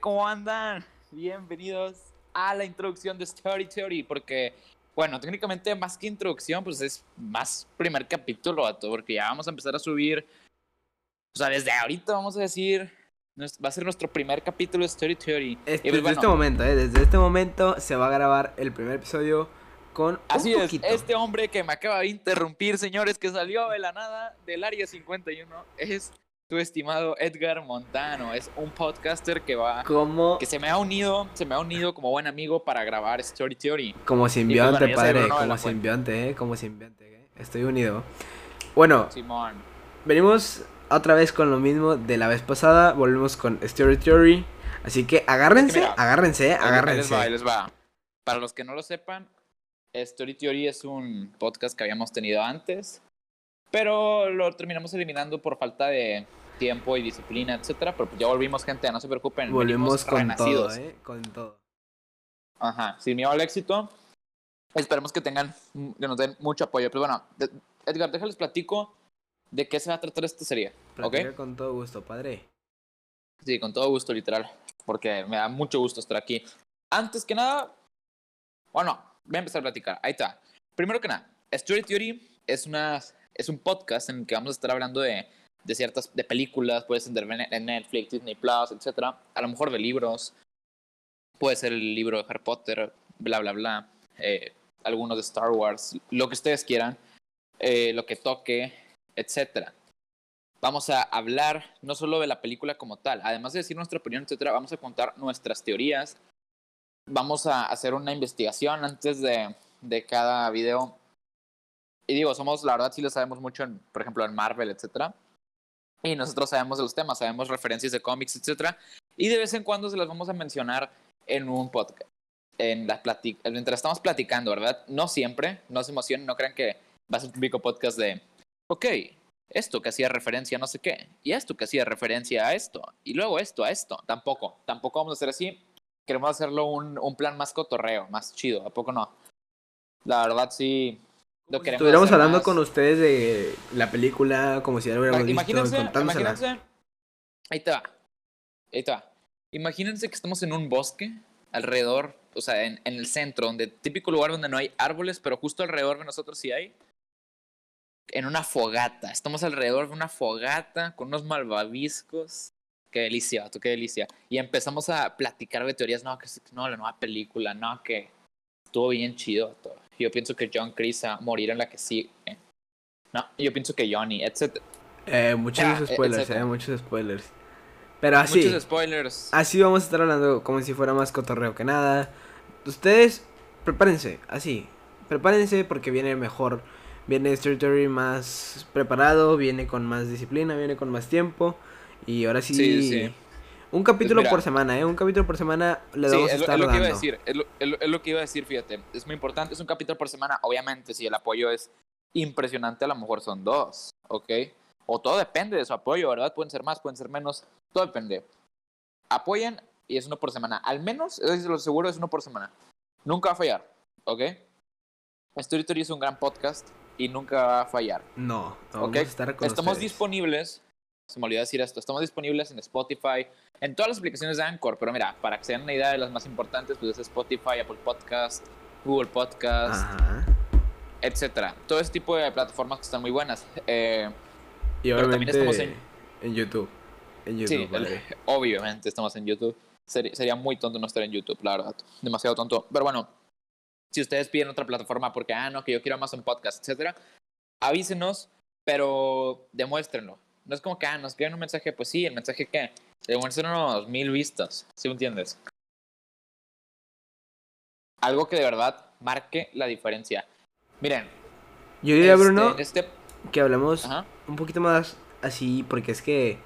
¿cómo andan? Bienvenidos a la introducción de Story Theory, porque, bueno, técnicamente más que introducción, pues es más primer capítulo, porque ya vamos a empezar a subir, o sea, desde ahorita vamos a decir, va a ser nuestro primer capítulo de Story Theory. Este, pues, desde bueno, este momento, ¿eh? Desde este momento se va a grabar el primer episodio con Así un es, este hombre que me acaba de interrumpir, señores, que salió de la nada del área 51, es tu estimado Edgar Montano. Es un podcaster que va. Como. Que se me ha unido, se me ha unido como buen amigo para grabar Story Theory. Como simbionte, pues, padre. Como simbionte, eh. Como simbionte, eh. Estoy unido. Bueno. Simón. Venimos otra vez con lo mismo de la vez pasada. Volvemos con Story Theory. Así que agárrense, agárrense, agárrense. les va, les va. Para los que no lo sepan, Story Theory es un podcast que habíamos tenido antes pero lo terminamos eliminando por falta de tiempo y disciplina, etcétera. Pero pues ya volvimos, gente, no se preocupen. Volvemos con todo, ¿eh? Con todo. Ajá, sin miedo al éxito. Esperemos que tengan, que nos den mucho apoyo. Pero bueno, Edgar, déjales platico de qué se va a tratar esta serie. ¿Ok? con todo gusto, padre. Sí, con todo gusto, literal. Porque me da mucho gusto estar aquí. Antes que nada, bueno, voy a empezar a platicar. Ahí está. Primero que nada, Story Theory es una es un podcast en el que vamos a estar hablando de, de ciertas de películas, puede ser de Netflix, Disney Plus, etc. A lo mejor de libros, puede ser el libro de Harry Potter, bla, bla, bla. Eh, algunos de Star Wars, lo que ustedes quieran, eh, lo que toque, etc. Vamos a hablar no solo de la película como tal, además de decir nuestra opinión, etc. Vamos a contar nuestras teorías. Vamos a hacer una investigación antes de, de cada video y digo, somos, la verdad, sí lo sabemos mucho, en, por ejemplo, en Marvel, etcétera. Y nosotros sabemos de los temas, sabemos referencias de cómics, etcétera. Y de vez en cuando se las vamos a mencionar en un podcast. En la mientras estamos platicando, ¿verdad? No siempre, no se emocionen, no crean que va a ser un típico podcast de, ok, esto que hacía referencia a no sé qué, y esto que hacía referencia a esto, y luego esto a esto. Tampoco, tampoco vamos a hacer así. Queremos hacerlo un, un plan más cotorreo, más chido, ¿a poco no? La verdad sí, Estuviéramos hablando con ustedes de la película, como si ya lo hubiéramos imagínense, visto, Imagínense, ahí está, ahí está. Imagínense que estamos en un bosque, alrededor, o sea, en, en, el centro, donde típico lugar donde no hay árboles, pero justo alrededor de nosotros sí hay. En una fogata, estamos alrededor de una fogata con unos malvaviscos. Qué delicia, qué delicia. Y empezamos a platicar de teorías, no, que no, la nueva película, no, que estuvo bien chido todo. Yo pienso que John Chris a morir en la que sí. No, yo pienso que Johnny, etc. Eh, muchos spoilers, eh, muchos spoilers. Pero así. Muchos spoilers. Así vamos a estar hablando como si fuera más cotorreo que nada. Ustedes, prepárense, así. Prepárense porque viene mejor. Viene Story más preparado, viene con más disciplina, viene con más tiempo. Y ahora sí. sí, sí. Un capítulo pues por semana, ¿eh? Un capítulo por semana le damos sí, es, estar es lo que iba a decir, es lo, es lo, que iba a decir, fíjate. Es muy importante, es un capítulo por semana. Obviamente, si el apoyo es impresionante, a lo mejor son dos, ¿ok? O todo depende de su apoyo, ¿verdad? Pueden ser más, pueden ser menos, todo depende. Apoyen y es uno por semana. Al menos, es lo seguro, es uno por semana. Nunca va a fallar, ¿ok? Story es un gran podcast y nunca va a fallar. No, no ¿okay? estar con Estamos disponibles se me olvidó decir esto, estamos disponibles en Spotify, en todas las aplicaciones de Anchor, pero mira, para que se den una idea de las más importantes, pues es Spotify, Apple Podcast, Google Podcast, etcétera. Todo ese tipo de plataformas que están muy buenas. Eh, y pero también estamos en, en YouTube. En YouTube, sí, obviamente estamos en YouTube. sería muy tonto no estar en YouTube, la verdad. Demasiado tonto. Pero bueno, si ustedes piden otra plataforma porque, ah, no, que yo quiero un podcast, etcétera, avísenos, pero demuéstrenlo no es como que, ah, nos escriben un mensaje, pues sí, el mensaje que ser unos mil vistas, ¿sí me entiendes? Algo que de verdad marque la diferencia. Miren. Yo diría, Bruno, este, este que hablemos un poquito más así, porque es que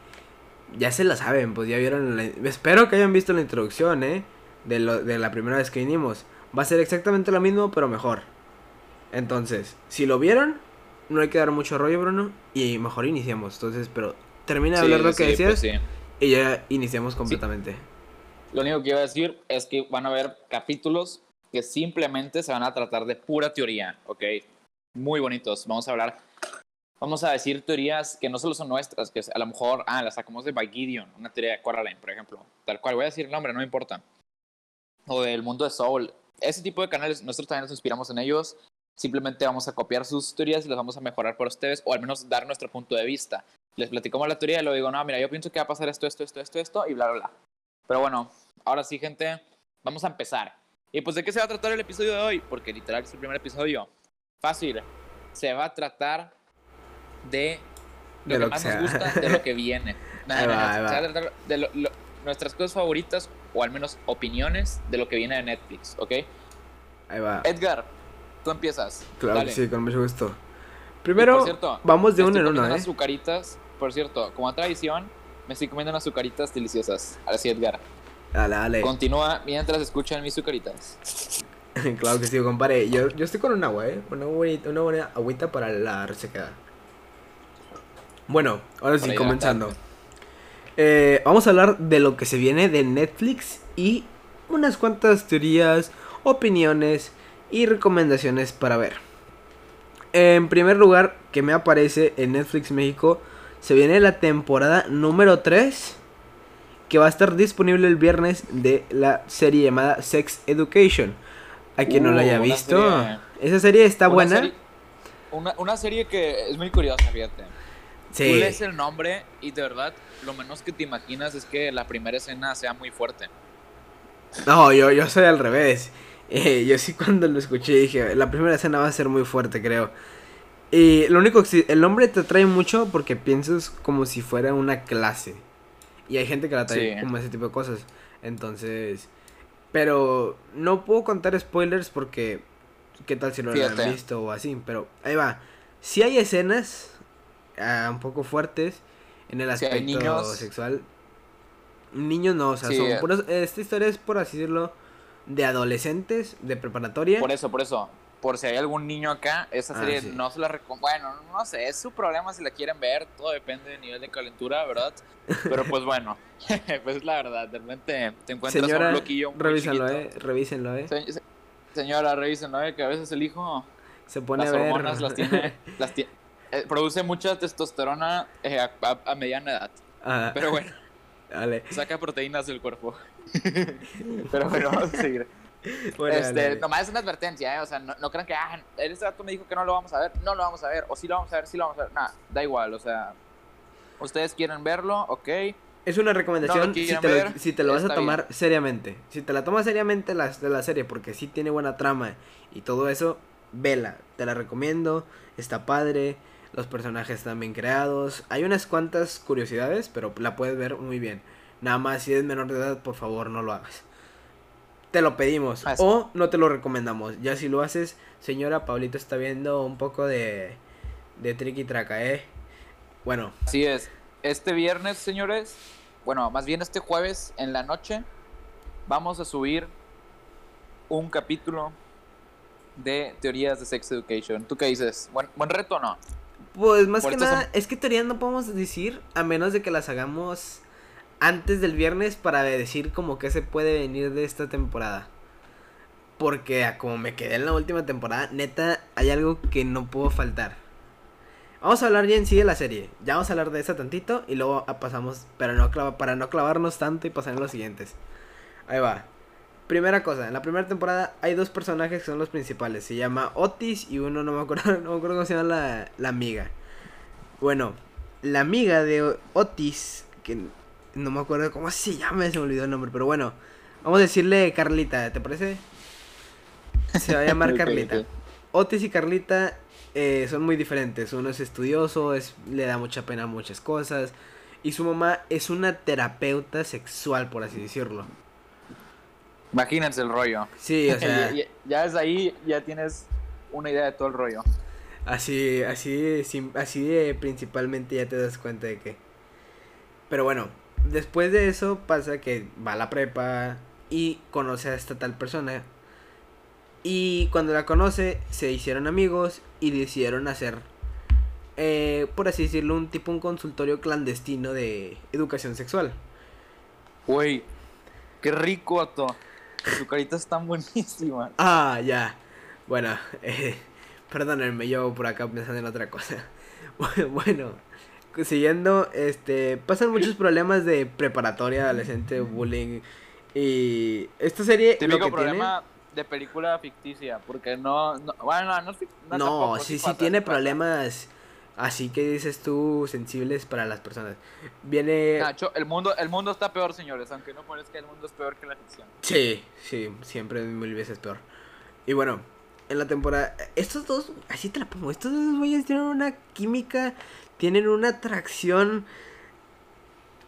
ya se la saben, pues ya vieron. espero que hayan visto la introducción, ¿eh? De, lo, de la primera vez que vinimos. Va a ser exactamente lo mismo, pero mejor. Entonces, si lo vieron, no hay que dar mucho rollo, Bruno, y mejor iniciamos. Entonces, pero termina de hablar lo que decías pues y ya iniciamos completamente. Lo único que iba a decir es que van a haber capítulos que simplemente se van a tratar de pura teoría, ¿ok? Muy bonitos. Vamos a hablar vamos a decir teorías que no solo son nuestras, que a lo mejor, ah, las sacamos de By Gideon, una teoría de Coraline, por ejemplo, tal cual, voy a decir el nombre, no me importa. O del mundo de Soul. Ese tipo de canales, nosotros también nos inspiramos en ellos. Simplemente vamos a copiar sus teorías y las vamos a mejorar por ustedes, o al menos dar nuestro punto de vista. Les platicamos la teoría y luego digo, no, mira, yo pienso que va a pasar esto, esto, esto, esto, esto, y bla, bla, bla. Pero bueno, ahora sí, gente, vamos a empezar. Y pues, ¿de qué se va a tratar el episodio de hoy? Porque literal es el primer episodio. Fácil. Se va a tratar de lo, que, más nos gusta, de lo que viene. Nada, Se va a tratar de nuestras cosas favoritas, o al menos opiniones, de lo que viene de Netflix, ¿ok? Ahí va. Edgar, tú empiezas. Claro que sí, con mucho gusto. Primero, vamos de uno en uno, ¿eh? azucaritas, por cierto, como tradición, me estoy comiendo unas azucaritas deliciosas. Ahora sí, Edgar. Dale, dale. Continúa mientras escuchan mis azucaritas. claro que sí, compadre. Yo, yo estoy con un agua, ¿eh? Una, buena, una buena agüita para la resequedad. Bueno, ahora sí, comenzando. Eh, vamos a hablar de lo que se viene de Netflix y unas cuantas teorías, opiniones y recomendaciones para ver. En primer lugar, que me aparece en Netflix México, se viene la temporada número 3 que va a estar disponible el viernes de la serie llamada Sex Education. A quien no la haya uh, visto, esa serie está buena. una, serie que es muy curiosa, fíjate. Tú lees el nombre y de verdad lo menos que te imaginas es que la primera escena sea muy fuerte. No, yo, yo soy al revés. Eh, yo sí cuando lo escuché dije, la primera escena va a ser muy fuerte, creo. Y lo único que el nombre te atrae mucho porque piensas como si fuera una clase. Y hay gente que la trae como ese tipo de cosas. Entonces. Pero no puedo contar spoilers porque. ¿Qué tal si no lo han visto o así? Pero ahí va. Si hay escenas uh, un poco fuertes en el aspecto sexual. Niños no, o sea, son puros, esta historia es por así decirlo de adolescentes de preparatoria. Por eso, por eso por si hay algún niño acá, esa ah, serie no se la recomiendo. Bueno, no sé, es su problema si la quieren ver, todo depende del nivel de calentura, ¿verdad? Pero pues bueno, pues es la verdad, de repente te encuentras Señora, un bloquillo. revísenlo, eh, revísenlo, eh. señora, revísenlo, eh, que a veces el hijo. Se pone las a ver. hormonas las tiene. las tiene eh, produce mucha testosterona eh, a, mediana edad. Ajá. Pero bueno. Dale. Saca proteínas del cuerpo. Pero bueno, vamos a seguir. este, nomás es una advertencia, ¿eh? O sea, no, no crean que, ah, este dato me dijo que no lo vamos a ver. No lo vamos a ver. O sí lo vamos a ver, sí lo vamos a ver. Nada, da igual, o sea. Ustedes quieren verlo, ok. Es una recomendación si, te lo, si, te lo, vas a tomar seriamente. Si te la tomas seriamente la, de la serie, porque sí tiene buena trama y todo eso, vela. Te la recomiendo. Está padre. Los personajes están bien creados. Hay unas cuantas curiosidades, pero la puedes ver muy bien. Nada más, si eres menor de edad, por favor, no lo hagas te lo pedimos o no te lo recomendamos. Ya si lo haces, señora, Pablito está viendo un poco de, de tricky traca, ¿eh? Bueno. Así es. Este viernes, señores, bueno, más bien este jueves en la noche, vamos a subir un capítulo de teorías de sex education. ¿Tú qué dices? ¿Buen, buen reto o no? Pues más que nada, es que teorías no podemos decir a menos de que las hagamos antes del viernes para decir como que se puede venir de esta temporada. Porque como me quedé en la última temporada, neta, hay algo que no puedo faltar. Vamos a hablar ya en sí de la serie. Ya vamos a hablar de esa tantito y luego pasamos, pero no para no clavarnos tanto y pasar en los siguientes. Ahí va. Primera cosa, en la primera temporada hay dos personajes que son los principales. Se llama Otis y uno no me acuerdo, no me acuerdo cómo se llama la, la amiga. Bueno, la amiga de Otis, que no me acuerdo cómo se llama, se me olvidó el nombre, pero bueno. Vamos a decirle Carlita, ¿te parece? Se va a llamar Carlita. Otis y Carlita eh, son muy diferentes. Uno es estudioso, es, le da mucha pena muchas cosas. Y su mamá es una terapeuta sexual, por así decirlo. Imagínense el rollo. Sí, o sea. ya, es ahí, ya tienes una idea de todo el rollo. Así, así, así de principalmente ya te das cuenta de que. Pero bueno, después de eso pasa que va a la prepa y conoce a esta tal persona. Y cuando la conoce, se hicieron amigos y decidieron hacer, eh, por así decirlo, un tipo un consultorio clandestino de educación sexual. Güey, qué rico, Ato. Su carita está buenísima. Ah, ya. Bueno, eh, perdónenme, yo por acá pensando en otra cosa. bueno, siguiendo, este, pasan muchos problemas de preparatoria, adolescente, bullying. Y esta serie. Típico problema de película ficticia, porque no. no bueno, no, no, no sí, sí tiene problemas. Así que dices tú, sensibles para las personas. Viene. Nacho, el mundo, el mundo está peor, señores, aunque no parezca el mundo es peor que la ficción. Sí, sí, siempre mil veces peor. Y bueno, en la temporada. Estos dos, así te la pongo. Estos dos güeyes tienen una química, tienen una atracción.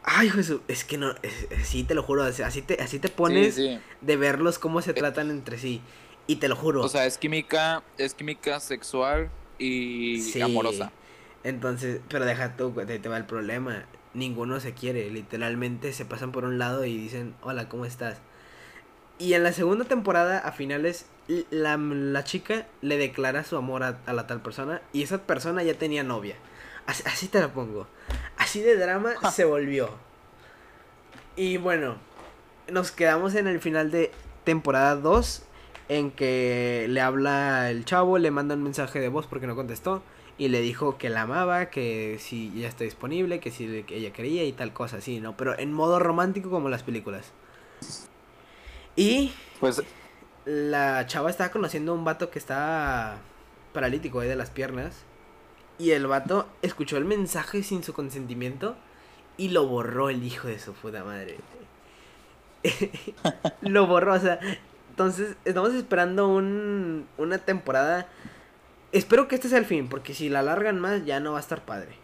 Ay, Jesús, es que no, sí te lo juro, así te, así te pones de verlos cómo se eh, tratan entre sí. Y te lo juro. O sea, es química, es química sexual y amorosa. Entonces, pero deja tú, te, te va el problema. Ninguno se quiere, literalmente se pasan por un lado y dicen, hola, ¿cómo estás? Y en la segunda temporada, a finales, la, la chica le declara su amor a, la tal persona y esa persona ya tenía novia. Así, te la pongo. Así de drama se volvió. Y bueno, nos quedamos en el final de temporada 2 en que le habla el chavo, le manda un mensaje de voz porque no contestó y le dijo que la amaba, que si ya está disponible, que si ella quería y tal cosa, así, ¿no? Pero en modo romántico como las películas. Y pues la chava estaba conociendo a un vato que estaba paralítico ahí de las piernas y el vato escuchó el mensaje sin su consentimiento y lo borró el hijo de su puta madre. lo borró, o sea, entonces estamos esperando un, una temporada Espero que este sea el fin, porque si la alargan más ya no va a estar padre.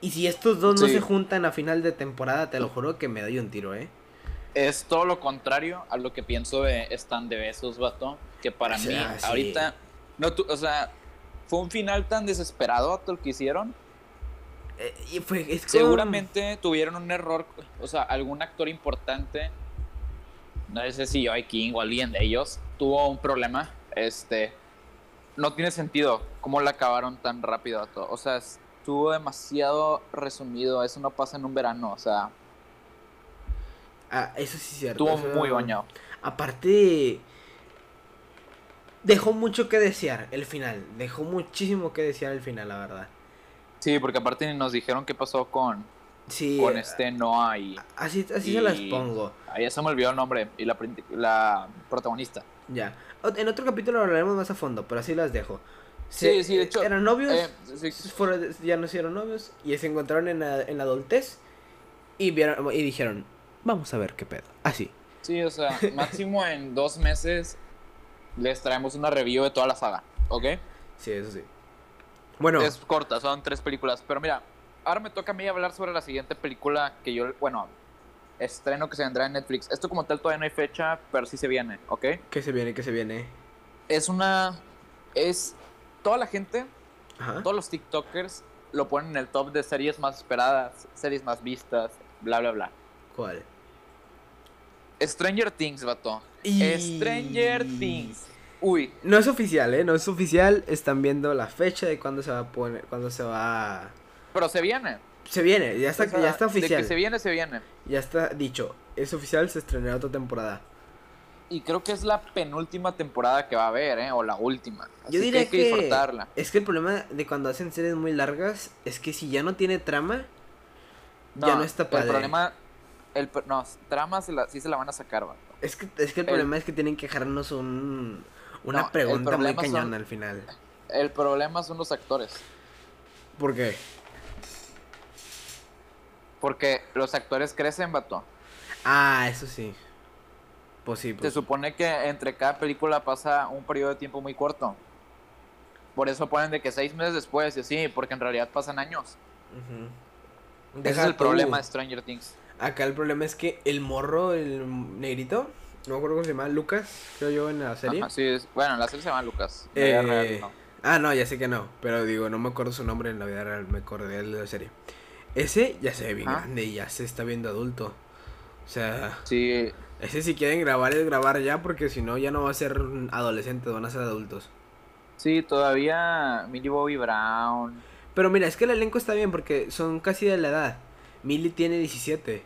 Y si estos dos no se juntan a final de temporada, te lo juro que me doy un tiro, ¿eh? Es todo lo contrario a lo que pienso de Están de Besos, vato. Que para mí, ahorita. No, o sea, fue un final tan desesperado lo que hicieron. Eh, y fue, Seguramente tuvieron un error, o sea, algún actor importante, no sé si Joy King o alguien de ellos, tuvo un problema. Este, no tiene sentido cómo la acabaron tan rápido a todo. O sea, estuvo demasiado resumido. Eso no pasa en un verano, o sea. Ah, eso sí es cierto. Estuvo muy bañado. Aparte. Dejó mucho que desear el final. Dejó muchísimo que desear el final, la verdad. Sí, porque aparte nos dijeron qué pasó con. Sí, con este Noah y. Así, así se las pongo. Ahí se me olvidó el nombre. Y la, la protagonista. Ya. En otro capítulo hablaremos más a fondo, pero así las dejo. sí, sí, de hecho. Eran novios, eh, ya no hicieron novios y se encontraron en la, en la adultez y, vieron, y dijeron, vamos a ver qué pedo. Así. Sí, o sea, máximo en dos meses les traemos una review de toda la saga, ¿ok? Sí, eso sí. Bueno. Es corta, son tres películas, pero mira, ahora me toca a mí hablar sobre la siguiente película que yo, bueno, estreno que se vendrá en Netflix. Esto como tal todavía no hay fecha, pero sí se viene, ¿ok? ¿Qué se viene? ¿Qué se viene? Es una... Es... Toda la gente, todos los TikTokers lo ponen en el top de series más esperadas, series más vistas, bla, bla, bla. ¿Cuál? Stranger Things, vato. Stranger Things. Uy. No es oficial, ¿eh? No es oficial. Están viendo la fecha de cuándo se va a poner, cuándo se va Pero se viene. Se viene, ya está, ya está oficial. De que se viene, se viene. Ya está dicho. Es oficial, se estrenará otra temporada. Y creo que es la penúltima temporada que va a haber, ¿eh? O la última. Yo diría que, hay que, disfrutarla. Es que el problema de cuando hacen series muy largas es que si ya no tiene trama, ya no está padre. El problema. El, no, trama se la, sí se la van a sacar, Es que, es que el, problema es que tienen que dejarnos un, una pregunta muy cañona al final. El problema son los actores. ¿Por qué? Porque los actores crecen, vato. Ah, eso sí. Pues sí, pues Se supone que entre cada película pasa un periodo de tiempo muy corto. Por eso ponen de que seis meses después y así, porque en realidad pasan años. Ese es el problema de Stranger Things. Acá el problema es que el morro, el negrito, no me acuerdo cómo se llama, Lucas, creo yo en la serie. sí, bueno, en la serie se llama Lucas. Eh, ah, no, ya sé que no, pero digo, no me acuerdo su nombre en la vida real, me acordé de la serie. Ese ya se ve bien grande y ya se está viendo adulto. O sea, sí. ese si quieren grabar es grabar ya porque si no ya no va a ser adolescentes, van a ser adultos. Sí, todavía Millie Bobby Brown. Pero mira, es que el elenco está bien porque son casi de la edad. Millie tiene 17.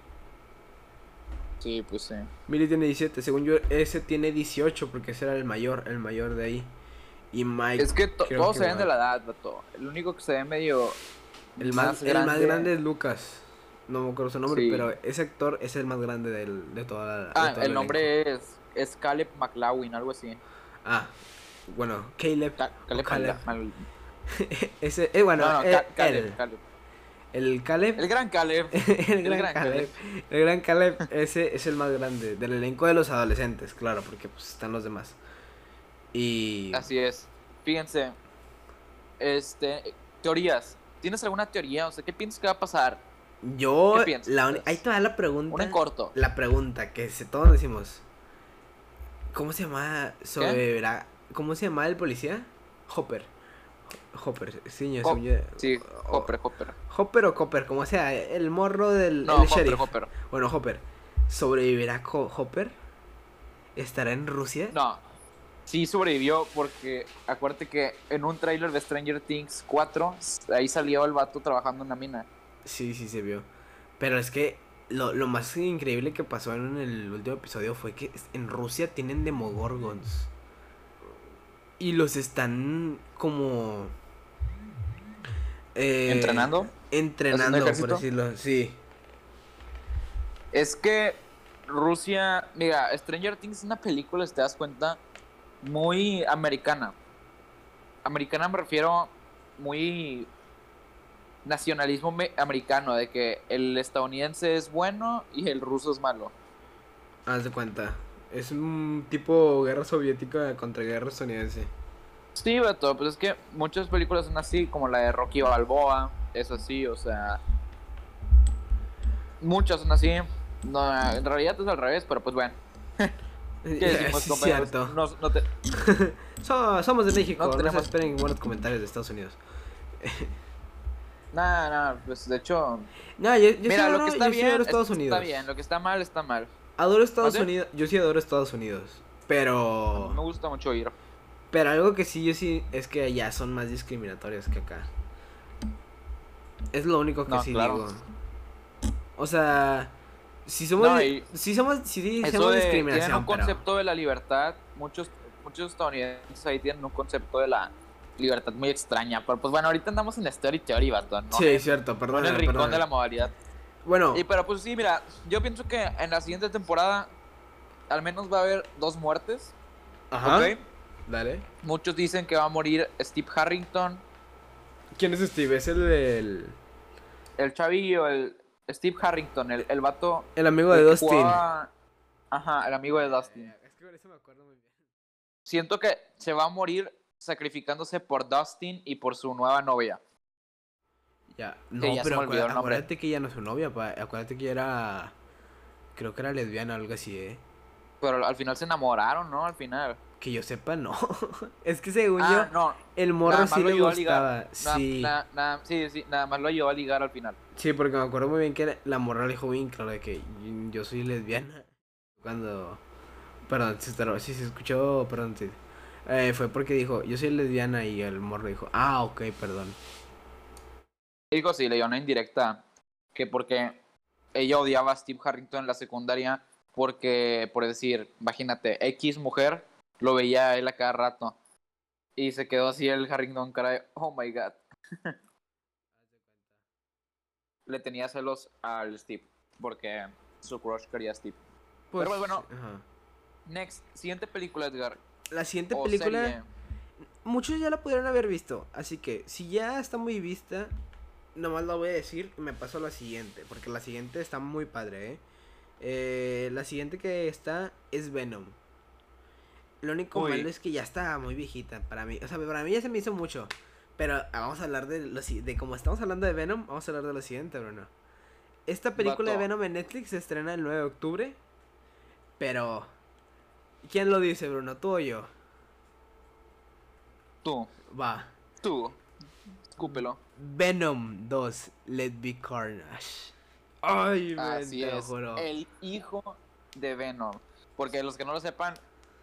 Sí, pues sí. Millie tiene 17, según yo ese tiene 18 porque ese era el mayor, el mayor de ahí. Y Mike. Es que todos se ven de la edad, vato. El único que se ve medio. El más, grande. El más grande es Lucas. No me acuerdo su nombre, pero ese actor es el más grande del, de toda la. Ah, el nombre es, es Caleb McLaughlin, algo así. Ah, bueno, Caleb. Caleb, Caleb. ese, eh, bueno, no, no, eh, Caleb, Caleb. El Caleb. El gran Caleb. el, gran, Caleb. El gran Caleb, ese es el más grande. Del elenco de los adolescentes, claro, porque pues están los demás. Y. Así es. Fíjense. Este. Teorías. ¿Tienes alguna teoría? O sea, ¿qué piensas que va a pasar? Yo. ¿Qué piensas? La ahí te va la pregunta. Un en corto. La pregunta que se, todos decimos. ¿Cómo se llama? Sobrevivirá. ¿Cómo se llama el policía? Hopper. Hopper, sí, sí, Hopper, Hopper. Hopper o Copper, como sea, el morro del no, Hopper, Hopper. Bueno, Hopper. ¿Sobrevivirá Hopper? ¿Estará en Rusia? No. Sí sobrevivió porque acuérdate que en un tráiler de Stranger Things 4 ahí salió el vato trabajando en la mina. Sí, sí se vio. Pero es que lo, lo más increíble que pasó en el último episodio fue que en Rusia tienen Demogorgons. Y los están como eh, ¿Entrenando? Entrenando, por decirlo, sí. Es que Rusia, mira, Stranger Things es una película, si te das cuenta, muy americana. Americana me refiero muy nacionalismo americano, de que el estadounidense es bueno y el ruso es malo. Haz de cuenta. Es un tipo guerra soviética contra guerra estadounidense. Sí, Beto, pues es que muchas películas son así, como la de Rocky Balboa, es así, o sea. Muchas son así. No, en realidad es al revés, pero pues bueno. ¿Qué decimos, sí, cierto. No, te... somos de México, no, tenemos... esperen buenos comentarios de Estados Unidos. Nada, nada, pues de hecho. No, yo, yo Mira, lo que está bien, Estados Unidos. Está bien, lo que está mal, está mal. Adoro Estados Unidos, yo sí adoro Estados Unidos, pero. Me gusta mucho ir. Pero algo que sí, yo sí, es que allá son más discriminatorios que acá. Es lo único que sí digo. O sea, si somos, si somos, si somos discriminación. Tienen un concepto de la libertad, muchos, muchos estadounidenses ahí tienen un concepto de la libertad muy extraña. Pero pues bueno, ahorita andamos en la story theory, bato, ¿no? Sí, cierto, perdón. En el rincón de la modalidad. Bueno. Y pero pues sí, mira, yo pienso que en la siguiente temporada al menos va a haber dos muertes. Ajá. Dale. Muchos dicen que va a morir Steve Harrington. ¿Quién es Steve? Es el del. El chavillo, el Steve Harrington, el, el vato. El amigo de Dustin. Ajá, el amigo de Dustin. Es que por eso me acuerdo muy bien. Siento que se va a morir sacrificándose por Dustin y por su nueva novia. Ya, no, pero acuérdate, que ella no es su novia, acuérdate que era. Creo que era lesbiana o algo así, eh. Pero al final se enamoraron, ¿no? Al final. Que yo sepa, no. es que según ah, yo, no. el morro sí le gustaba. Sí. sí, sí, nada más lo ayudó a ligar al final. Sí, porque me acuerdo muy bien que la morra le dijo bien claro de que yo soy lesbiana. Cuando. Perdón, si se escuchó, perdón, sí. Eh, fue porque dijo, yo soy lesbiana y el morro dijo, ah, ok, perdón. Dijo, sí, le dio una indirecta. Que porque ella odiaba a Steve Harrington en la secundaria porque, por decir, imagínate, X mujer lo veía él a cada rato. Y se quedó así el Harrington cara de, oh my god. Le tenía celos al Steve, porque su crush quería a Steve. Pues, Pero bueno, next, siguiente película, Edgar. La siguiente película, muchos ya la pudieron haber visto, así que si ya está muy vista, nomás la voy a decir y me paso a la siguiente, porque la siguiente está muy padre, ¿eh? eh la siguiente que está es Venom. Lo único malo es que ya está muy viejita para mí. O sea, para mí ya se me hizo mucho. Pero vamos a hablar de lo de como estamos hablando de Venom, vamos a hablar de lo siguiente, Bruno. Esta película de Venom en Netflix se estrena el 9 de octubre. Pero ¿quién lo dice, Bruno? ¿Tú o yo? Tú. Va. Tú. Escúpelo. Venom 2, Let Be Carnage. Ay, Así es. El hijo de Venom. Porque los que no lo sepan,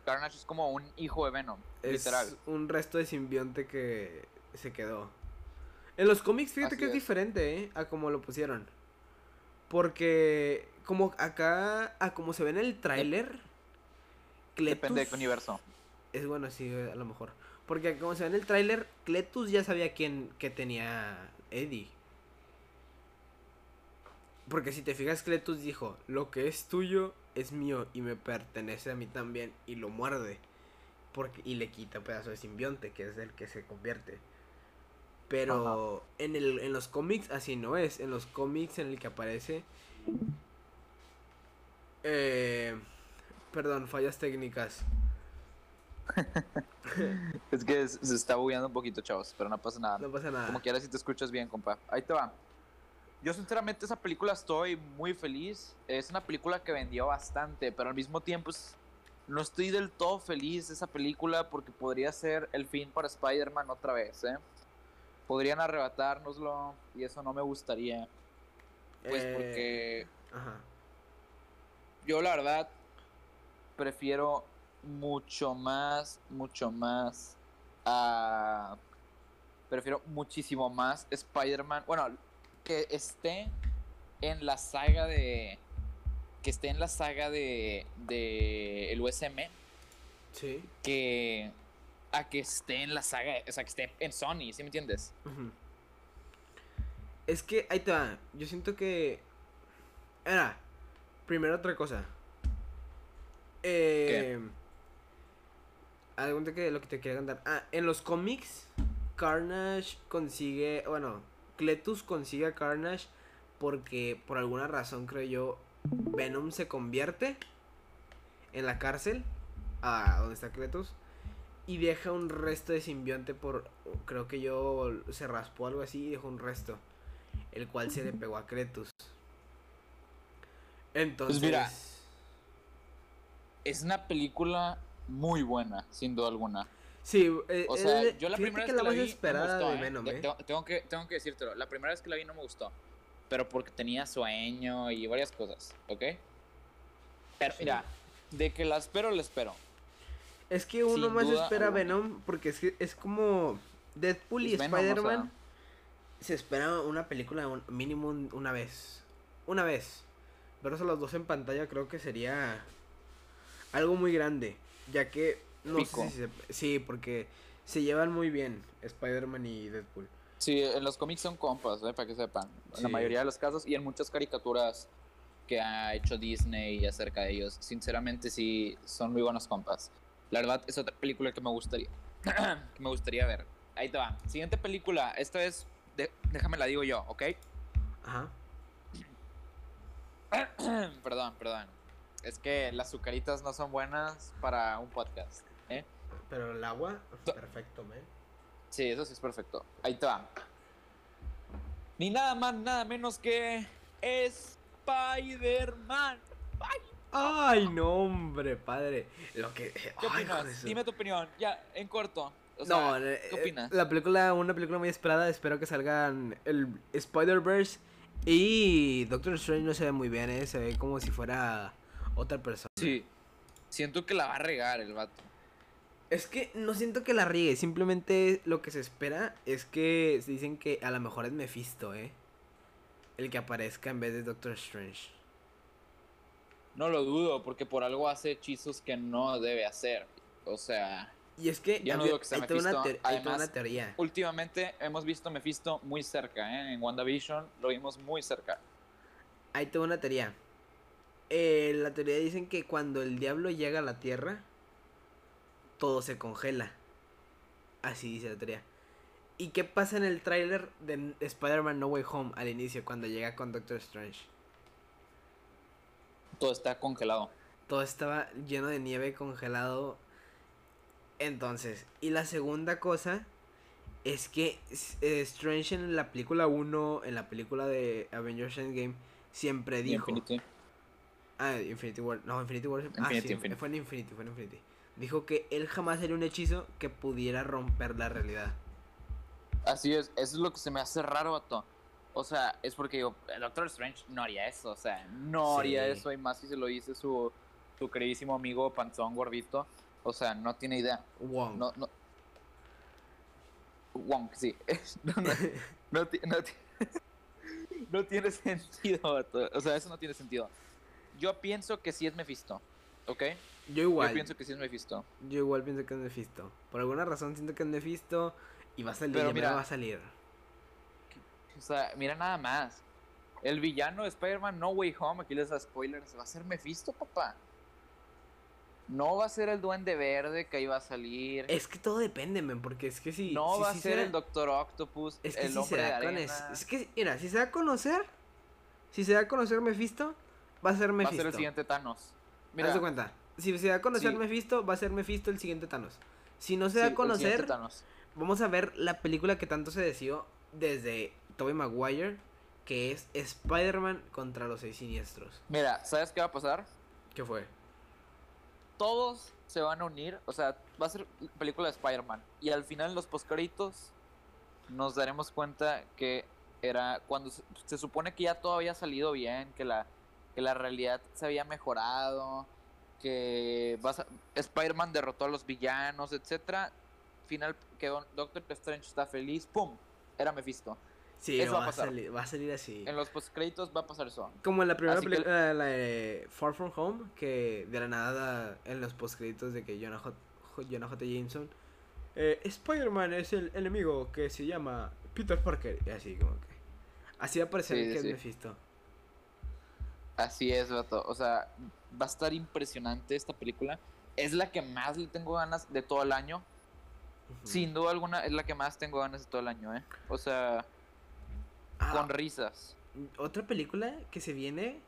Carnage es como un hijo de Venom, es literal. Un resto de simbionte que se quedó. En los cómics, fíjate que es, diferente, ¿eh? A como lo pusieron. Porque, como acá, a como se ve en el tráiler. Depende de qué universo. Es bueno, sí, a lo mejor. Porque como se ve en el tráiler, Cletus ya sabía quién que tenía Eddie. Porque si te fijas, Cletus dijo, lo que es tuyo es mío y me pertenece a mí también. Y lo muerde. Porque, y le quita un pedazo de simbionte, que es el que se convierte. Pero en, el, en los cómics así no es. En los cómics en el que aparece... Eh, perdón, fallas técnicas. es que se está bugueando un poquito, chavos, pero no pasa nada. No pasa nada. Como quieras si te escuchas bien, compa. Ahí te va. Yo sinceramente esa película estoy muy feliz. Es una película que vendió bastante, pero al mismo tiempo no estoy del todo feliz de esa película porque podría ser el fin para Spider-Man otra vez, ¿eh? Podrían arrebatárnoslo y eso no me gustaría. Pues eh, porque... Ajá. Yo la verdad prefiero mucho más, mucho más a... Prefiero muchísimo más Spider-Man. Bueno, que esté en la saga de. Que esté en la saga de. de el USM. Sí. Que. A que esté en la saga. O sea, que esté en Sony, ¿sí me entiendes? Es que ahí te va. Yo siento que. Era. Primero otra cosa. Eh. Algo que lo que te quería contar. Ah, en los cómics. Carnage consigue. Bueno, Cletus consigue a Carnage porque por alguna razón creo yo Venom se convierte en la cárcel a donde está Cletus y deja un resto de simbionte por creo que yo se raspó algo así y dejó un resto el cual se le pegó a Cletus. Entonces, pues mira, es una película muy buena, sin duda alguna. Sí, eh, o sea, yo la primera vez que, la, vi esperada me gustó, de ¿eh? Tengo, que, tengo que decírtelo, la primera vez que la vi no me gustó, pero porque tenía sueño y varias cosas, ¿ok? Pero mira, de que la espero, la espero. Es que uno más espera Venom porque es, que es como Deadpool y Spider-Man. Se espera una película mínimo una vez. Una vez. Verlos a los dos en pantalla creo que sería algo muy grande. Ya que no sé si Sí, porque se llevan muy bien Spider-Man y Deadpool. Sí, en los cómics son compas, ¿eh? para que sepan. En la mayoría de los casos y en muchas caricaturas que ha hecho Disney acerca de ellos, sinceramente sí son muy buenos compas. La verdad es otra película que me gustaría que me gustaría ver. Ahí te va. Siguiente película, esta vez déjame la digo yo, ¿ok? Ajá. perdón, perdón. Es que las azucaritas no son buenas para un podcast. ¿eh? Pero el agua, perfecto, man. Sí, eso sí es perfecto. Ahí está. Ni nada más, nada menos que Spider-Man. Ay, no, hombre, padre. Lo que. ¿Qué opinas? Dime tu opinión, ya, en corto. no, ¿qué eh, opinas? La película, una película muy esperada. Espero que salgan el Spider-Verse. Y Doctor Strange no se ve muy bien, ¿eh? Se ve como si fuera otra persona. Sí. Siento que la va a regar el vato. Es que no siento que la riegue, simplemente lo que se espera es que se dicen que a lo mejor es Mephisto, ¿eh? El que aparezca en vez de Doctor Strange. No lo dudo, porque por algo hace hechizos que no debe hacer. O sea... Y es que, ya no dudo que sea Mephisto. Una, una teoría. Últimamente hemos visto Mephisto muy cerca, ¿eh? En WandaVision lo vimos muy cerca. Ahí tengo una teoría. Eh, la teoría dicen que cuando el diablo llega a la tierra, todo se congela. Así dice la teoría. ¿Y qué pasa en el tráiler de Spider-Man No Way Home al inicio, cuando llega con Doctor Strange? Todo está congelado. Todo estaba lleno de nieve congelado. Entonces, y la segunda cosa es que eh, Strange en la película 1, en la película de Avengers Endgame, siempre dijo... Ah, Infinity War. No, Infinity War. ah, sí, fue en Infinity, fue en Infinity. Dijo que él jamás haría un hechizo que pudiera romper la realidad. Así es, eso es lo que se me hace raro, vato. O sea, es porque digo, el Doctor Strange no haría eso, o sea, no haría eso, y más si se lo dice su, su queridísimo amigo panzón gordito. O sea, no tiene idea. Wong. No, no. Wong, sí. no, no, no, tiene sentido, vato. O sea, eso no tiene sentido. Yo pienso que sí es Mephisto, ¿ok? Yo igual. Yo pienso que sí es Mephisto. Yo igual pienso que es Mephisto. Por alguna razón siento que es Mephisto y va a salir. Pero mira, va a salir. O sea, mira nada más. El villano de Spider-Man No Way Home, aquí les da spoilers, va a ser Mephisto, papá. No va a ser el Duende Verde que ahí va a salir. Es que todo depende, men, porque es que si. No va a ser el Doctor Octopus, es que el hombre de arena. Es, que, mira, si se va a conocer, si se va a conocer Mephisto, va a ser Mephisto. Va a ser el siguiente Thanos. Mira, Haz cuenta. Si se da a conocer Mephisto, va a ser Mephisto el siguiente Thanos. Si no se da a conocer, vamos a ver la película que tanto se deseó desde Tobey Maguire, que es Spider-Man contra los seis siniestros. Mira, ¿sabes qué va a pasar? ¿Qué fue? Todos se van a unir, o sea, va a ser película de Spider-Man. Y al final, en los postcréditos, nos daremos cuenta que era cuando se, supone que ya todo había salido bien, que la, que la realidad se había mejorado, que Spider-Man derrotó a los villanos, etcétera. Final que Doctor Strange está feliz, ¡pum! Era Mephisto. Sí, eso va, a Salir, va a salir así. En los postcréditos va a pasar eso. Como en la primera película, la de Far From Home, que de la nada en los postcréditos de que Jonah J. Jonah J. Jameson eh, Spider-Man es el enemigo que se llama Peter Parker. Y así como que. Así va a parecer que es Mephisto. Así es, vato. O sea, va a estar impresionante esta película. Es la que más le tengo ganas de todo el año. Sin duda alguna, es la que más tengo ganas de todo el año, ¿eh? O sea, Ah. con risas. Otra película que se viene.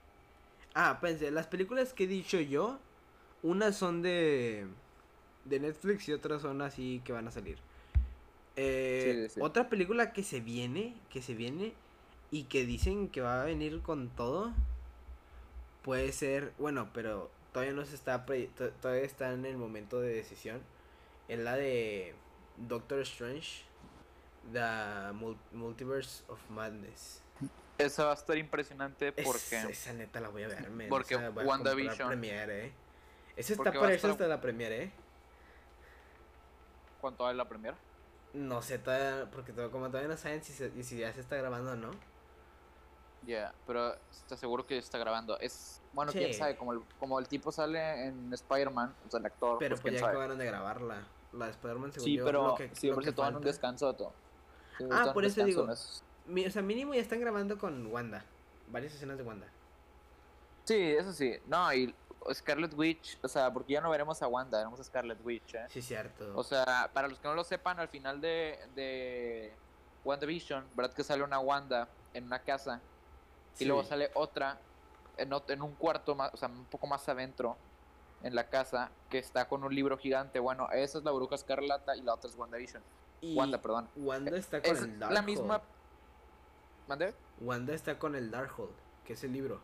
Ah, pensé, las películas que he dicho yo, unas son de de Netflix y otras son así que van a salir. Eh, otra película que se viene, que se viene y que dicen que va a venir con todo, puede ser, bueno, pero todavía no se está, todavía está en el momento de decisión. Es la de Doctor Strange. The Multiverse of Madness. Esa va a estar impresionante porque. esa neta la voy a ver, Porque WandaVision. Premiere, ¿eh? Esa está para eso hasta la premiere, ¿eh? ¿Cuánto vale la premiere? No sé, todavía, porque como todavía no saben si, si ya se está grabando o no. Ya, pero está seguro que está grabando. Es bueno, quién sabe, como el, como el tipo sale en Spider-Man, o sea, el actor. Pero pues, pues ya acabaron de grabarla. La de Spider-Man Sí, pero que, siempre se toman un descanso de todo. Ah, por eso digo. o sea, mínimo ya están grabando con Wanda. Varias escenas de Wanda. Sí, eso sí. No, y Scarlet Witch, o sea, porque ya no veremos a Wanda, veremos a Scarlet Witch, ¿eh? Sí, cierto. O sea, para los que no lo sepan, al final de, de WandaVision, ¿verdad? Que sale una Wanda en una casa y luego sale otra en, en un cuarto, más, o sea, un poco más adentro en la casa que está con un libro gigante. Bueno, esa es la bruja escarlata y la otra es WandaVision. Wanda, perdón. Wanda está con el Darkhold. La misma. ¿Mande? Wanda está con el Darkhold, que es el libro.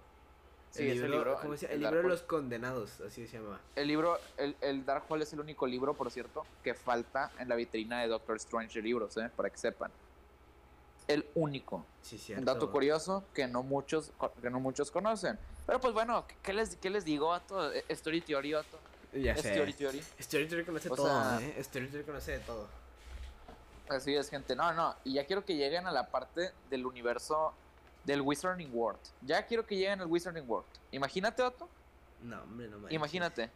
Sí, el libro, ¿cómo el, el libro de los condenados, así se llama. El libro, el, el Darkhold es el único libro, por cierto, que falta en la vitrina de Doctor Strange de libros, ¿eh? para que sepan. El único. Sí, cierto. Un dato curioso que no muchos, que no muchos conocen. Pero pues bueno, ¿qué les, qué les digo a todo? Story Theory, todo. Ya sé. Story Theory. Story Theory conoce todo, ¿eh? Story Theory conoce de todo. Así es, gente. No, no. Y ya quiero que lleguen a la parte del universo del Wizarding World. Ya quiero que lleguen al Wizarding World. Imagínate, Otto. No, hombre, no Imagínate.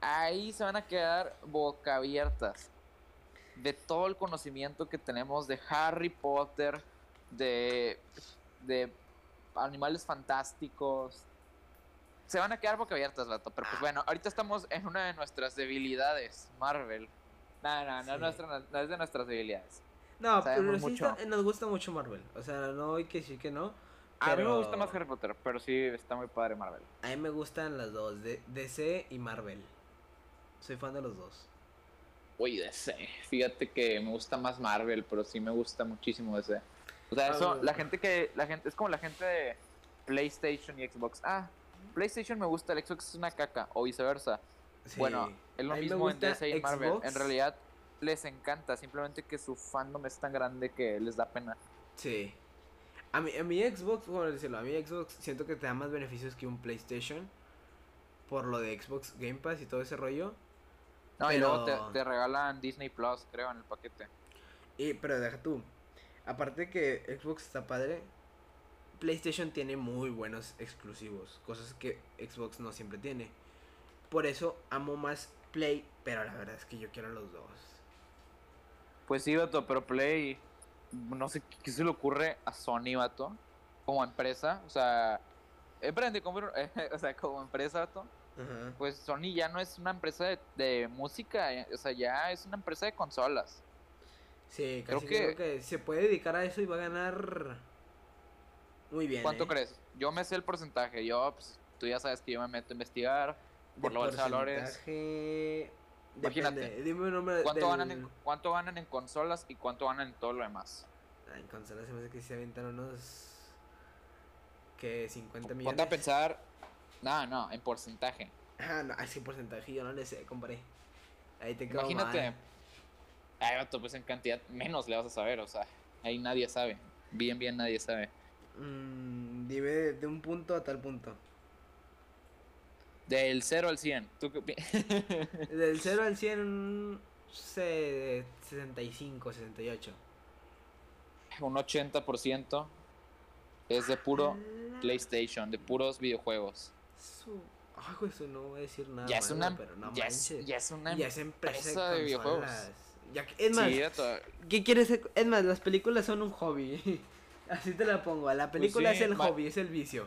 Ahí se van a quedar boca abiertas de todo el conocimiento que tenemos de Harry Potter, de, de animales fantásticos. Se van a quedar boca abiertas, vato. Pero pues ah. bueno, ahorita estamos en una de nuestras debilidades, Marvel. No, no, no, no, es de nuestras debilidades. No, pero sí nos gusta mucho Marvel. O sea, no hay que decir que no. A mí me gusta más Harry Potter, pero sí está muy padre Marvel. A mí me gustan las dos, de DC y Marvel. Soy fan de los dos. Uy, DC. Fíjate que me gusta más Marvel, pero sí me gusta muchísimo DC. O sea, eso, la gente que, la gente, es como la gente de PlayStation y Xbox. Ah, PlayStation me gusta, el Xbox es una caca, o viceversa. Bueno, es lo mismo en DC y Marvel. En realidad les encanta, simplemente que su fandom es tan grande que les da pena. Sí. A mi, a mi Xbox, como decirlo, a mi Xbox siento que te da más beneficios que un PlayStation. Por lo de Xbox Game Pass y todo ese rollo. No, y luego te, regalan Disney Plus, creo, en el paquete. Y, pero deja tú. Aparte de que Xbox está padre, PlayStation tiene muy buenos exclusivos. Cosas que Xbox no siempre tiene. por eso amo más Play, pero la verdad es que yo quiero los dos. Pues sí, vato, pero Play, no sé qué se le ocurre a Sony, vato, como empresa, o sea, emprende como, o sea, como empresa, vato. Pues Sony ya no es una empresa de, música, eh, o sea, ya es una empresa de consolas. Sí, casi creo que, se puede dedicar a eso y va a ganar muy bien. ¿Cuánto ¿eh? crees? Yo me sé el porcentaje, yo, pues, tú ya sabes que yo me meto a investigar por los valores. Imagínate. Dime un nombre ¿cuánto, ganan en, ¿Cuánto ganan en consolas y cuánto ganan en todo lo demás? Ah, en consolas se me hace que se avientan unos. que 50 millones. Ponte a pensar. No, no, en porcentaje. Ah, no, así porcentaje yo no le sé, compré. Ahí te quedo Imagínate. Ay, vato, pues en cantidad menos le vas a saber, o sea, ahí nadie sabe. Bien, bien, nadie sabe. Mm, dime de un punto a tal punto. Del 0 al 100. ¿Tú qué Del 0 al 100, 65, 68. Un 80% es de puro PlayStation, de puros videojuegos. Ay, eso no voy a decir nada. Ya es una, pero ya, es, ya es una ya es empresa, de, videojuegos. Ya, es más, ¿qué quieres? Es más, las películas son un hobby. Así te la pongo. La pues película es el hobby, es el vicio.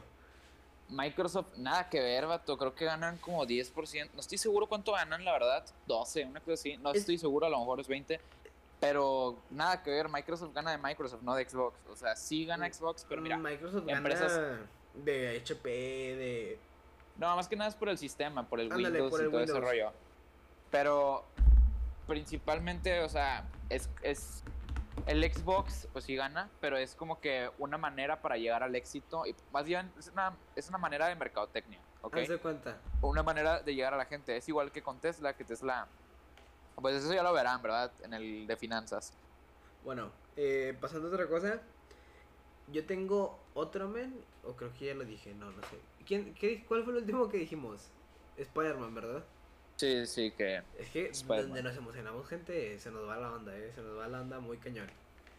Microsoft, nada que ver, vato. Creo que ganan como 10%. No estoy seguro cuánto ganan, la verdad. 12, una cosa así. No estoy seguro, a lo mejor es 20. Pero nada que ver. Microsoft gana de Microsoft, no de Xbox. O sea, sí gana mm, Xbox, pero mira. Microsoft gana de HP, de. No, más que nada es por el sistema, por el Windows y todo ese rollo. Pero principalmente, o sea, es, es el Xbox, pues sí gana, pero es como que una manera para llegar al éxito. Y más bien, es una, es una manera de mercadotecnia. ¿ok? Haz de cuenta. Una manera de llegar a la gente. Es igual que con Tesla, que Tesla. Pues eso ya lo verán, ¿verdad? En el de finanzas. Bueno, eh, pasando a otra cosa. Yo tengo otro men, o creo que ya lo dije, no, no sé. ¿Quién, qué, ¿Cuál fue el último que dijimos? Spider-Man, ¿verdad? Sí, sí, que. Es que donde nos emocionamos, gente, se nos va la onda, ¿eh? Se nos va la onda muy cañón.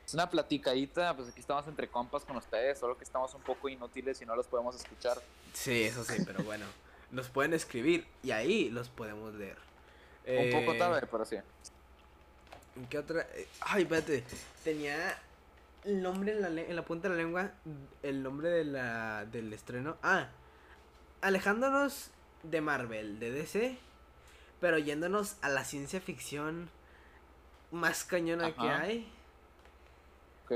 Es una platicadita, pues aquí estamos entre compas con ustedes, solo que estamos un poco inútiles y no los podemos escuchar. Sí, eso sí, pero bueno. nos pueden escribir y ahí los podemos leer. un poco eh, tarde, pero sí. ¿En qué otra? Ay, espérate. Tenía el nombre en la, en la punta de la lengua, el nombre de la, del estreno. Ah, alejándonos de Marvel, de DC pero yéndonos a la ciencia ficción más cañona que hay. Ok.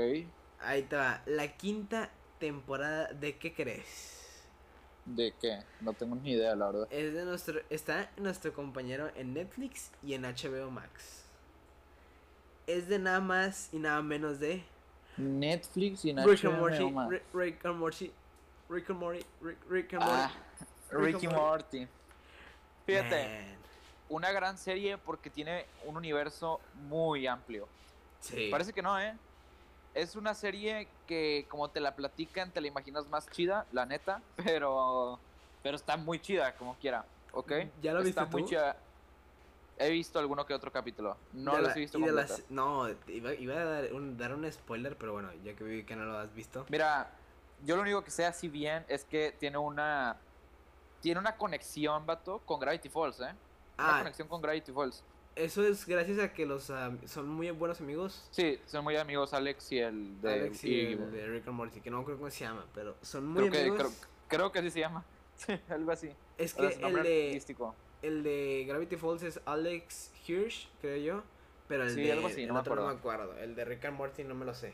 Ahí está, la quinta temporada de ¿qué crees? ¿De qué? No tengo ni idea, la verdad. Es de nuestro, está nuestro compañero en Netflix y en HBO Max. Es de nada más y nada menos de Netflix y en Rick HBO Morty. Rick, and Morty, Rick and Morty, Rick, and Morty. Ah, Rick, and Morty. Fíjate una gran serie porque tiene un universo muy amplio. Sí. Parece que no, ¿eh? Es una serie que como te la platican, te la imaginas más chida, la neta, pero pero está muy chida como quiera, ¿ok? ¿Ya lo viste Está muy chida. He visto alguno que otro capítulo. No los he visto las, No, iba, a dar un, dar un spoiler, pero bueno, ya que vi que no lo has visto. Mira, yo lo único que sé así bien es que tiene una... Tiene una conexión, vato, con Gravity Falls, ¿eh? ah, conexión con Gravity Falls. Eso es gracias a que los son muy buenos amigos. Sí, son muy amigos Alex y el de, Alex y, el de Rick and Morty, que no creo cómo se llama, pero son muy amigos. creo, que así se llama. algo así. Es que el de, el de Gravity Falls es Alex Hirsch, creo yo. Pero el de algo así, no, me no me acuerdo. El de Rick and Morty no me lo sé.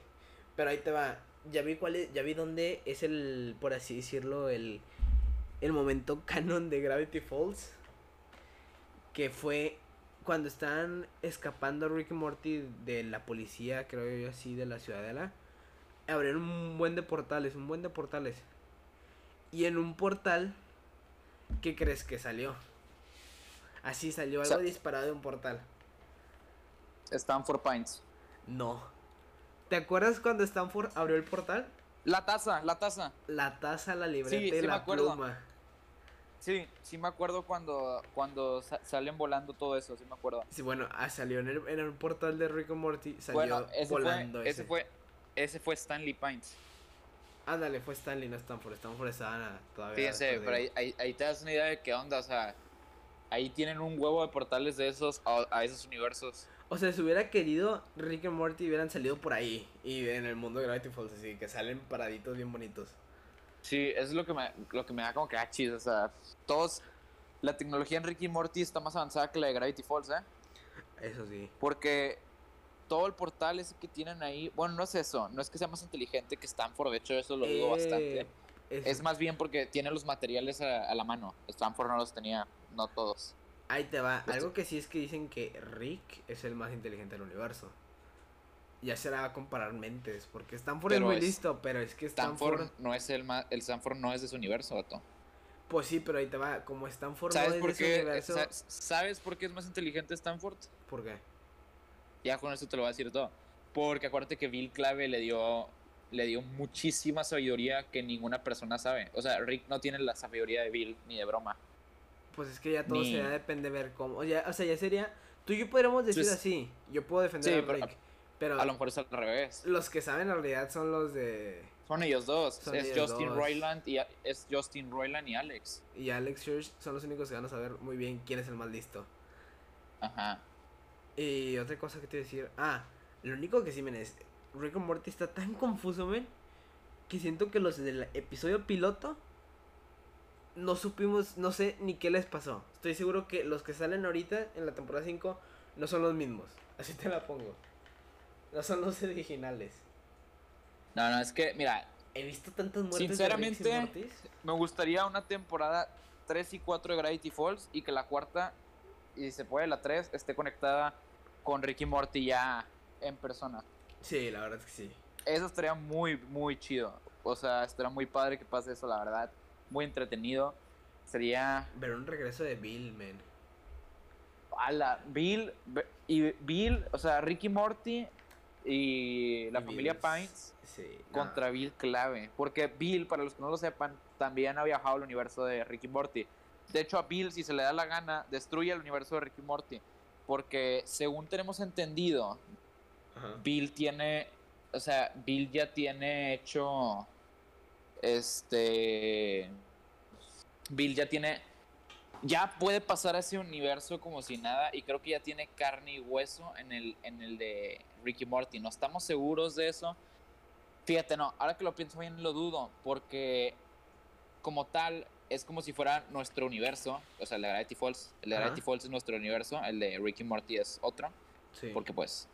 Pero ahí te va. Ya vi cuál es, ya vi dónde es el, por así decirlo, el, el momento canon de Gravity Falls que fue cuando están escapando Rick y Morty de la policía, creo yo así, de la ciudadela. Abrieron un buen de portales, un buen de portales. Y en un portal, ¿qué crees que salió? Así salió algo disparado de un portal. Stanford Pines. No. ¿Te acuerdas cuando Stanford abrió el portal? La taza, la taza. La taza, la libreta y la pluma. Sí, sí me acuerdo cuando, cuando salen volando todo eso, sí me acuerdo. Sí, bueno, ah, salió en el, en el portal de Rick and Morty, salió volando ese. Fue, ese fue Stanley Pines. Ándale, fue Stanley, no Stanford. Stanford estaba todavía. Fíjense, pero ahí, ahí, te das una idea de qué onda, o sea, Ahí tienen un huevo de portales de esos a, esos universos. O sea, si hubiera querido, Rick y Morty hubieran salido por ahí. Y en el mundo de Gravity Falls, así que salen paraditos bien bonitos. Sí, eso es lo que me, lo que me da como que ah, chido. O sea, todos. La tecnología en Rick y Morty está más avanzada que la de Gravity Falls, ¿eh? Eso sí. Porque todo el portal ese que tienen ahí. Bueno, no es eso. No es que sea más inteligente que Stanford. De hecho, eso lo dudo bastante. Eh, es más bien porque tiene los materiales a, la mano. Stanford no los tenía, no todos. Ahí te va. Algo que sí es que dicen que Rick es el más inteligente del universo. Ya será comparar mentes, porque Stanford es muy listo, pero es que Stanford... no es el más... El Stanford no es de su universo, vato. Pues sí, pero ahí te va. Como Stanford ¿Sabes no es por de qué, universo... ¿Sabes por qué es más inteligente Stanford? ¿Por qué? Ya con esto te lo voy a decir todo. Porque acuérdate que Bill Clave le dio le dio muchísima sabiduría que ninguna persona sabe. O sea, Rick no tiene la sabiduría de Bill ni de broma. Pues es que ya todo se depende de ver cómo. O, o sea, ya sería. Tú y yo podríamos decir así. Yo puedo defender a Rick. Pero, a lo mejor es al revés. Los que saben en realidad son los de. Son ellos dos. es Justin Roiland y es Justin Roiland y Alex. Y Alex Church son los únicos que van a saber muy bien quién es el más listo. Ajá. Y otra cosa que te voy a decir. Ah, lo único que sí me es Rick and Morty está tan confuso, men, que siento que los del episodio piloto no supimos, no sé ni qué les pasó. Estoy seguro que los que salen ahorita en la temporada 5 no son los mismos. Así te la pongo. No son los originales. No, no, es que, mira. He visto tantas muertes. Sinceramente, me gustaría una temporada 3 y 4 de Gravity Falls y que la cuarta, y se puede la 3, esté conectada con Ricky Morty ya en persona. Sí, la verdad es que sí. Eso estaría muy, muy chido. O sea, estaría muy padre que pase eso, la verdad. Muy entretenido. Sería. Ver un regreso de Bill, man. la Bill. Y Bill, o sea, Ricky Morty y la familia Pines sí, contra Bill clave. Porque Bill, para los que no lo sepan, también ha viajado al universo de Ricky Morty. De hecho, a Bill, si se le da la gana, destruye el universo de Ricky Morty. Porque según tenemos entendido, Bill tiene, o sea, Bill ya tiene hecho, este, Bill ya tiene, ya puede pasar a ese universo como si nada y creo que ya tiene carne y hueso en el, en el de Ricky Morty. No estamos seguros de eso. Fíjate, no, ahora que lo pienso bien lo dudo porque como tal es como si fuera nuestro universo, o sea, el de Gravity Falls, el de Gravity Falls es nuestro universo, el de Ricky Morty es otro. Sí. Porque pues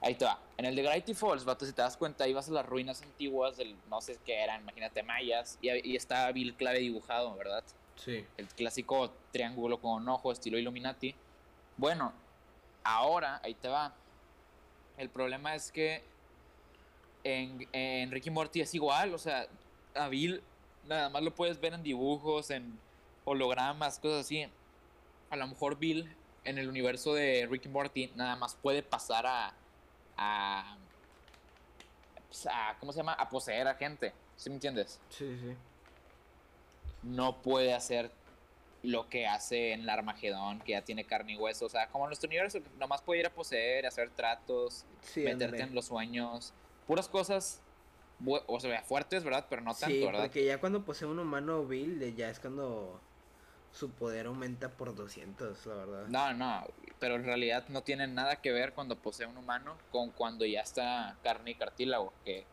Ahí te va. En el de Gravity Falls, vato, si te das cuenta, ibas a las ruinas antiguas del, no sé qué eran, imagínate, mayas, y, y está Bill Clave dibujado, ¿verdad? Sí. El clásico triángulo con ojo, estilo Illuminati. Bueno, ahora, ahí te va. El problema es que en, en Ricky Morty es igual, o sea, a Bill nada más lo puedes ver en dibujos, en hologramas, cosas así. A lo mejor Bill en el universo de Ricky Morty nada más puede pasar a pues, a, ¿cómo se llama? A poseer a gente, ¿sí me entiendes? Sí, sí. No puede hacer lo que hace en el Armagedón, que ya tiene carne y hueso. O sea, como en nuestro universo, nomás puede ir a poseer, hacer tratos, meterte en los sueños. Puras cosas, o sea, fuertes, ¿verdad? Pero no tanto, ¿verdad? Porque ya cuando posee un humano vil, ya es cuando su poder aumenta por 200, la verdad. No, no, pero en realidad no tiene nada que ver cuando posee un humano con cuando ya está carne y cartílago, que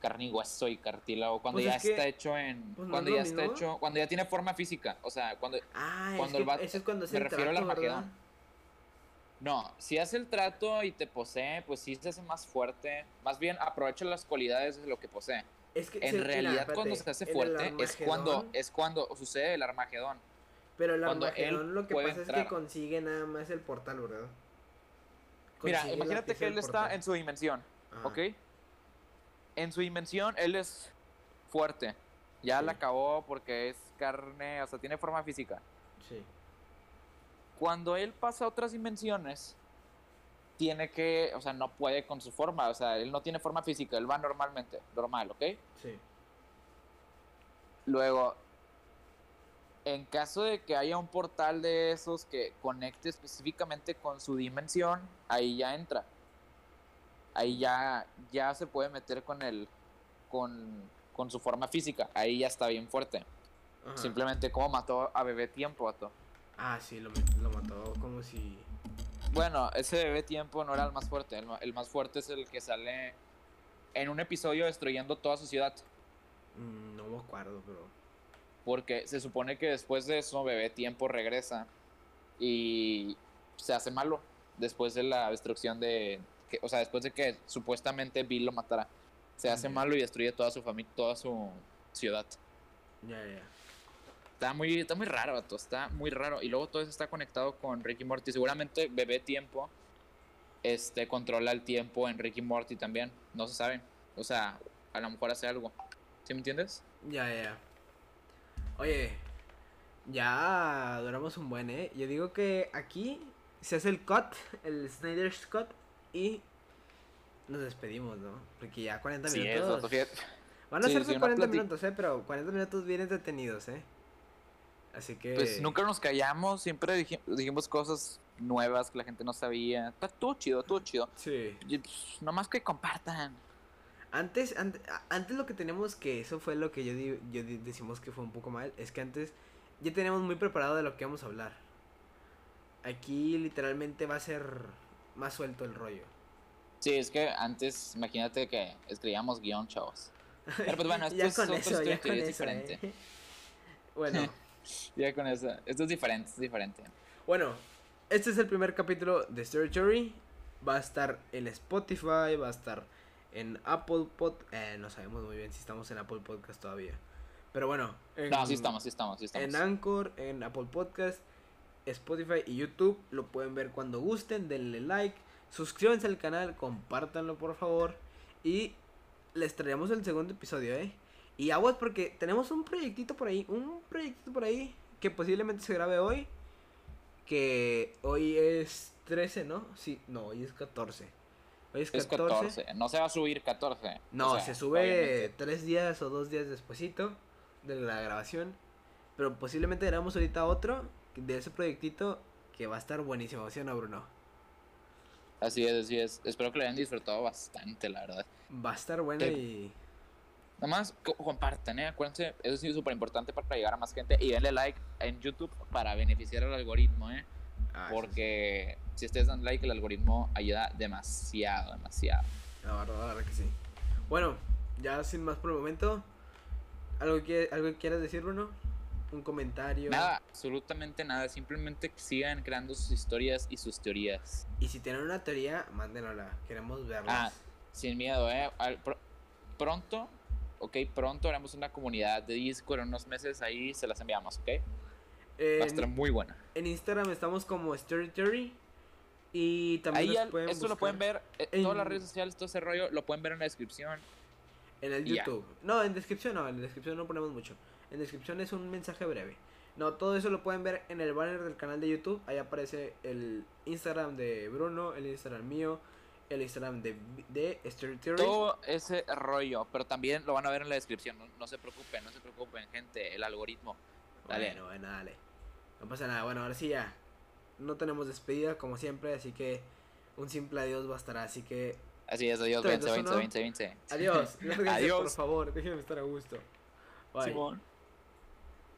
carne y hueso y cartílago, cuando pues ya está hecho en pues cuando ya está hecho, cuando ya tiene forma física, o sea, cuando ah, cuando el vato, eso es cuando me refiero al Armagedón. No, si hace el trato y te posee, pues sí se hace más fuerte. Más bien aprovecha las cualidades de lo que posee. Es que en realidad cuando se hace fuerte es cuando es cuando sucede el Armagedón. Pero el Armagedón lo que pasa es que consigue nada más el portal, ¿verdad? Mira, imagínate que él está en su dimensión, ¿ok? En su dimensión él es fuerte. Ya la acabó porque es carne, o sea, tiene forma física. Sí. Cuando él pasa a otras dimensiones, tiene que, o sea, no puede con su forma, o sea, él no tiene forma física, él va normalmente, normal, ¿ok? Sí. Luego, en caso de que haya un portal de esos que conecte específicamente con su dimensión, ahí ya entra. Ahí ya, ya se puede meter con el. con, su forma física. Ahí ya está bien fuerte. Simplemente como mató a bebé tiempo, vato. Ah, sí, lo, lo mató como si... Bueno, ese bebé tiempo no era el más fuerte. El, más fuerte es el que sale en un episodio destruyendo toda su ciudad. Mm, no me acuerdo, pero. Porque se supone que después de eso, bebé tiempo regresa y se hace malo. Después de la destrucción de. o sea, después de que supuestamente Bill lo matara. Se hace malo y destruye toda su familia, toda su ciudad. Ya, ya. Está muy, está muy raro, vato. Está muy raro. Y luego todo eso está conectado con Ricky Morty. Seguramente Bebé Tiempo este, controla el tiempo en Ricky Morty también. No se sabe. O sea, a lo mejor hace algo. ¿Sí me entiendes? Ya, ya. Oye, ya duramos un buen, ¿eh? Yo digo que aquí se hace el cut, el Snyder's cut, y nos despedimos, ¿no? Porque ya 40 minutos. Van a ser 40 minutos, ¿eh? Pero 40 minutos bien entretenidos, ¿eh? Así que. Pues nunca nos callamos, siempre dijimos cosas nuevas que la gente no sabía. Está todo chido, todo chido. Sí. Pues, nomás que compartan. Antes, antes, lo que tenemos que, eso fue lo que yo, yo decimos que fue un poco mal, es que antes ya tenemos muy preparado de lo que vamos a hablar. Aquí literalmente va a ser más suelto el rollo. Sí, es que antes, imagínate que escribíamos guion, chavos. Pero pues bueno, esto es con eso, ya con diferente. ¿eh? Bueno. ya con eso. Esto es diferente, es diferente. Bueno, este es el primer capítulo de Story Va a estar en Spotify, va a estar en Apple Pod. Eh, no sabemos muy bien si estamos en Apple Podcast todavía. Pero bueno. En, no, sí estamos, sí estamos, sí estamos. En Anchor, en Apple Podcast, Spotify y YouTube. Lo pueden ver cuando gusten. Denle like. Suscríbanse al canal. Compártanlo, por favor. Y les traemos el segundo episodio, ¿eh? Y aguas porque tenemos un proyectito por ahí, un proyectito por ahí que posiblemente se grabe hoy. Que hoy es 13, ¿no? Sí, no, hoy es 14. Hoy es 14. No se va a subir 14. No, se sube 3 días o 2 días despuesito de la grabación. Pero posiblemente grabamos ahorita otro de ese proyectito que va a estar buenísimo, ¿sí o no, Bruno? Así es, así es. Espero que lo hayan disfrutado bastante, la verdad. Va a estar bueno y Nada más compartan, ¿eh? acuérdense, eso es súper importante para llegar a más gente y denle like en YouTube para beneficiar al algoritmo, ¿eh? Ah, Porque si ustedes dan like, el algoritmo ayuda demasiado, demasiado. La verdad, la verdad que sí. Bueno, ya sin más por el momento, ¿algo que, algo quieras decir, Bruno? ¿Un comentario? Nada, absolutamente nada. Simplemente sigan creando sus historias y sus teorías. Y si tienen una teoría, mándenosla. Queremos verla. Ah, sin miedo, ¿eh? pronto ok, pronto haremos una comunidad de Discord en unos meses, ahí se las enviamos, ok. Va a estar muy buena. En Instagram estamos como Story y también ahí pueden esto lo pueden ver en todas las redes sociales, todo ese rollo lo pueden ver en la descripción. En el YouTube. No, en descripción no, en la descripción no ponemos mucho. En descripción es un mensaje breve. No, todo eso lo pueden ver en el banner del canal de YouTube. Ahí aparece el Instagram de Bruno, el Instagram mío, el Instagram de, de Story Theory. Todo ese rollo, pero también lo van a ver en la descripción. No, se preocupen, no se preocupen, gente. El algoritmo. Dale. Bueno, bueno, dale. No pasa nada. Bueno, ahora sí ya. No tenemos despedida como siempre, así que un simple adiós bastará. Así que. Así es, adiós, 20, 20, 20, 20. Adiós. adiós. Por favor, déjenme estar a gusto. Bye. Simón.